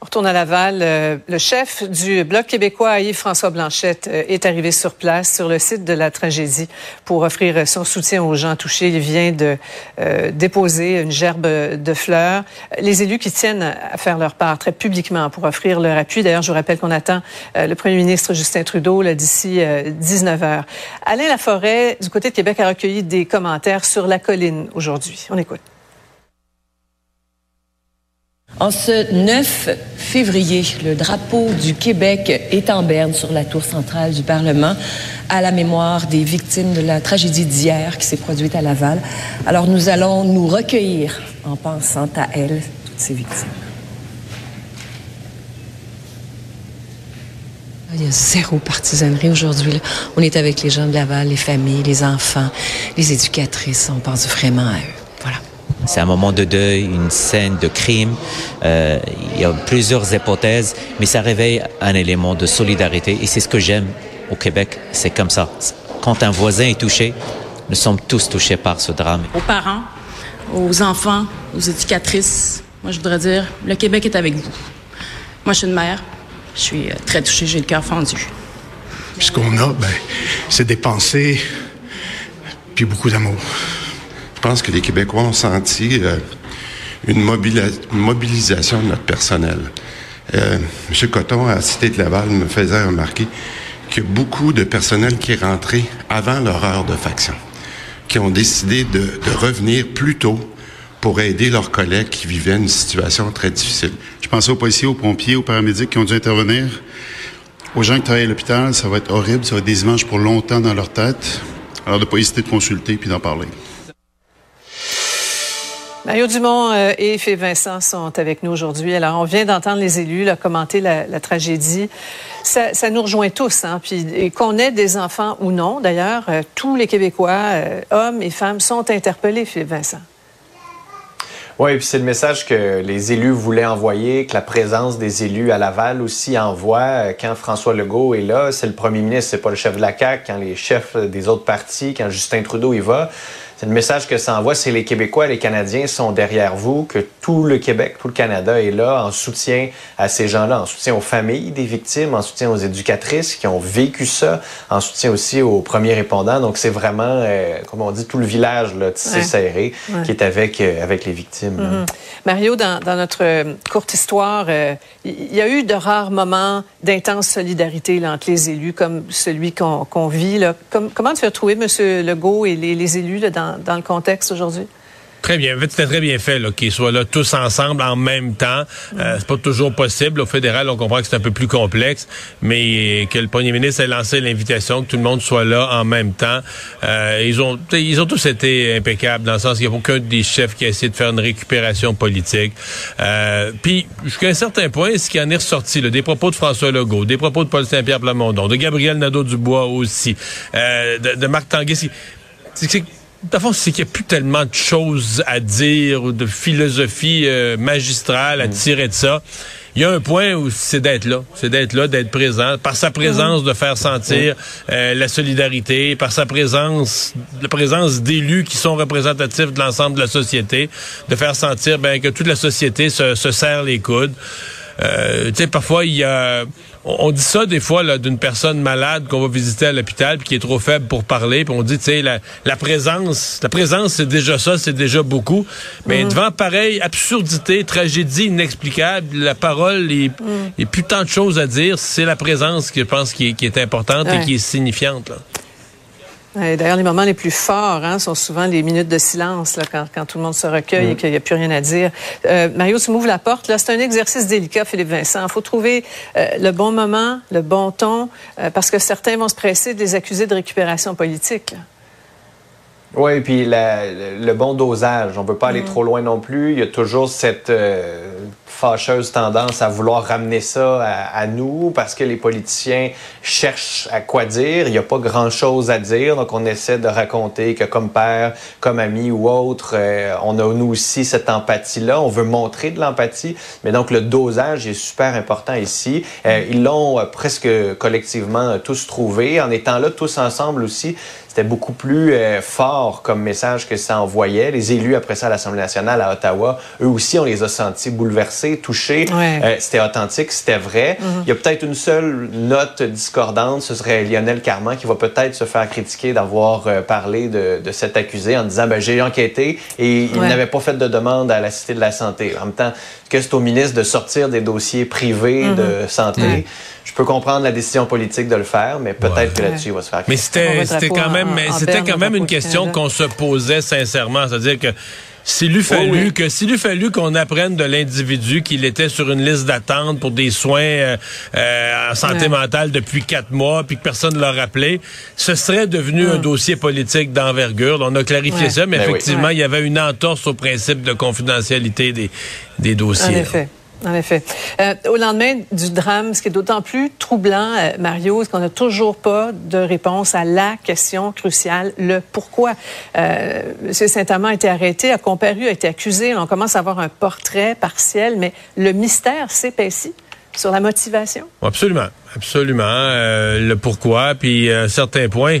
On retourne à Laval. Euh, le chef du Bloc québécois, Yves-François Blanchette, euh, est arrivé sur place, sur le site de la tragédie, pour offrir son soutien aux gens touchés. Il vient de euh, déposer une gerbe de fleurs. Les élus qui tiennent à faire leur part très publiquement pour offrir leur appui. D'ailleurs, je vous rappelle qu'on attend le premier ministre Justin Trudeau d'ici 19 heures. Alain Laforêt, du côté de Québec, a recueilli des commentaires sur la colline aujourd'hui. On écoute. En ce 9 février, le drapeau du Québec est en berne sur la tour centrale du Parlement à la mémoire des victimes de la tragédie d'hier qui s'est produite à Laval. Alors nous allons nous recueillir en pensant à elles, toutes ces victimes. Il y a zéro partisanerie aujourd'hui. On est avec les gens de Laval, les familles, les enfants, les éducatrices. On pense vraiment à eux. C'est un moment de deuil, une scène de crime. Euh, il y a plusieurs hypothèses, mais ça réveille un élément de solidarité. Et c'est ce que j'aime au Québec. C'est comme ça. Quand un voisin est touché, nous sommes tous touchés par ce drame. Aux parents, aux enfants, aux éducatrices, moi je voudrais dire, le Québec est avec vous. Moi je suis une mère, je suis euh, très touchée, j'ai le cœur fendu. Ce qu'on a, ben, c'est des pensées, puis beaucoup d'amour. Je pense que les Québécois ont senti euh, une, mobilisation de notre personnel. Euh, M. Coton, à Cité de Laval, me faisait remarquer qu'il y a beaucoup de personnel qui est rentré avant leur heure de faction, qui ont décidé de, de revenir plus tôt pour aider leurs collègues qui vivaient une situation très difficile. Je pensais aux policiers, aux pompiers, aux paramédics qui ont dû intervenir. Aux gens qui travaillent à l'hôpital, ça va être horrible, ça va être des images pour longtemps dans leur tête. Alors de ne pas hésiter de consulter puis d'en parler. Mario Dumont euh, et Philippe Vincent sont avec nous aujourd'hui. Alors, on vient d'entendre les élus commenter la, tragédie. Ça, nous rejoint tous, hein? Puis qu'on ait des enfants ou non, d'ailleurs, euh, tous les Québécois, euh, hommes et femmes, sont interpellés, Philippe Vincent. Oui, puis c'est le message que les élus voulaient envoyer, que la présence des élus à Laval aussi envoie. Quand François Legault est là, c'est le premier ministre, c'est pas le chef de la CAQ. Quand les chefs des autres partis, quand Justin Trudeau y va, c'est le message que ça envoie, c'est les Québécois et les Canadiens sont derrière vous, que tout le Québec, tout le Canada est là en soutien à ces gens-là, en soutien aux familles des victimes, en soutien aux éducatrices qui ont vécu ça, en soutien aussi aux premiers répondants. Donc c'est vraiment, euh, comme on dit, tout le village là, tissé serré qui est avec, euh, avec les victimes. Mm-hmm. Mario, dans, dans, notre euh, courte histoire, il y a eu de rares moments d'intense solidarité là, entre les élus, comme celui qu'on vit. Là. comment tu as trouvé M. Legault et les, les élus là, dans dans, le contexte aujourd'hui? Très bien. C'était très bien fait qu'ils soient là tous ensemble en même temps. Euh, c'est pas toujours possible. Au fédéral, on comprend que c'est un peu plus complexe, mais que le premier ministre ait lancé l'invitation, que tout le monde soit là en même temps. Euh, ils ont ils ont tous été impeccables dans le sens qu'il n'y a aucun des chefs qui a essayé de faire une récupération politique. Euh, puis, jusqu'à un certain point, ce qui en est ressorti, là, des propos de François Legault, des propos de Paul Saint-Pierre Plamondon, de Gabriel Nadeau-Dubois aussi, euh, de, de Marc Tanguay, c'est D'abord, c'est qu'il n'y a plus tellement de choses à dire ou de philosophie euh, magistrale à mm. tirer de ça. Il y a un point où c'est d'être là, c'est d'être là, d'être présent, par sa présence, de faire sentir mm. euh, la solidarité, par sa présence, la présence d'élus qui sont représentatifs de l'ensemble de la société, de faire sentir ben, que toute la société se, se serre les coudes. Euh, tu sais, parfois, il y a... On, dit ça des fois là, d'une personne malade qu'on va visiter à l'hôpital puis qui est trop faible pour parler. Puis on dit, tu sais, la, la, présence, la présence, c'est déjà ça, c'est déjà beaucoup. Mais mm. devant pareil absurdité, tragédie inexplicable, la parole et, mm. et plus tant de choses à dire. C'est la présence que je pense qui est, qui est importante et qui est signifiante. Là. D'ailleurs, les moments les plus forts hein, sont souvent les minutes de silence, là, quand, quand, tout le monde se recueille et mm. qu'il n'y a plus rien à dire. Euh, Mario, tu m'ouvres la porte. Là, c'est un exercice délicat, Philippe Vincent. Il faut trouver euh, le bon moment, le bon ton, euh, parce que certains vont se presser de les accuser de récupération politique. Oui, et puis le bon dosage. On ne peut pas aller mm. trop loin non plus. Il y a toujours cette fâcheuse tendance à vouloir ramener ça à, nous parce que les politiciens cherchent à quoi dire. Il n'y a pas grand-chose à dire, donc on essaie de raconter que comme père, comme ami ou autre, euh, on a nous aussi cette empathie-là. On veut montrer de l'empathie, mais donc le dosage est super important ici. Euh, ils l'ont presque collectivement tous trouvé en étant là tous ensemble aussi c'était beaucoup plus euh, fort comme message que ça envoyait. Les élus, après ça, à l'Assemblée nationale, à Ottawa, eux aussi, on les a sentis bouleversés, touchés. Euh, c'était authentique, c'était vrai. Mhm. Il y a peut-être une seule note discordante, ce serait Lionel Carman qui va peut-être se faire critiquer d'avoir euh, parlé de, de, cet accusé en disant, ben, j'ai enquêté et il n'avait pas fait de demande à la Cité de la Santé. En même temps, que c'est au ministre de sortir des dossiers privés mhm. de santé je peux comprendre la décision politique de le faire, mais peut-être que là-dessus, il va se faire. Mais c'était quand même, mais c'était quand même une question qu'on se posait sincèrement, c'est-à-dire que s'il lui fallu que s'il lui fallu qu'on apprenne de l'individu qu'il était sur une liste d'attente pour des soins euh, euh, en santé mentale depuis quatre mois, puis que personne ne l'a rappelé, ce serait devenu un dossier politique d'envergure. On a clarifié ça, mais ben effectivement, il y avait une entorse au principe de confidentialité des, des dossiers. En effet. En effet. Euh, au lendemain du drame, ce qui est d'autant plus troublant, euh, Mario, c'est qu'on n'a toujours pas de réponse à la question cruciale, le pourquoi. Euh, M. Saint-Amand a été arrêté, a comparu, a été accusé. On commence à avoir un portrait partiel, mais le mystère s'épaissit sur la motivation. Absolument, absolument. Euh, le pourquoi, puis à un certain point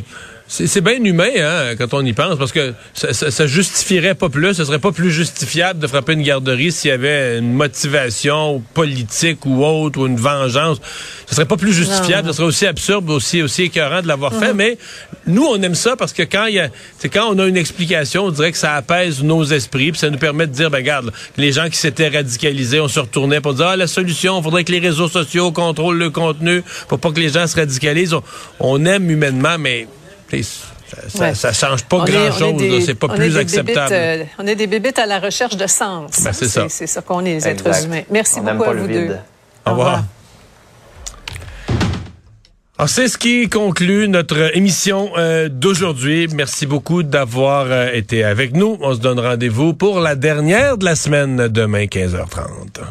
c'est bien humain, hein, quand on y pense, parce que ça, ça, justifierait pas plus, ce serait pas plus justifiable de frapper une garderie s'il y avait une motivation politique ou autre, ou une vengeance. Ce serait pas plus justifiable, ce serait aussi absurde, aussi, aussi écœurant de l'avoir fait, mhm. mais nous, on aime ça parce que quand il y a, c'est quand on a une explication, on dirait que ça apaise nos esprits, puis ça nous permet de dire, ben, regarde, les gens qui s'étaient radicalisés, on se retournait pour dire, ah, la solution, il faudrait que les réseaux sociaux contrôlent le contenu pour pas que les gens se radicalisent. on aime humainement, mais ça, ça, change pas grand-chose. C'est pas plus acceptable. Euh, on est des bébites à la recherche de sens. Ben, c'est ça. C'est ça qu'on est, les êtres humains. Merci beaucoup à vous deux. Au revoir. Alors, c'est ce qui conclut notre émission euh, d'aujourd'hui. Merci beaucoup d'avoir euh, été avec nous. On se donne rendez-vous pour la dernière de la semaine demain, 15h30.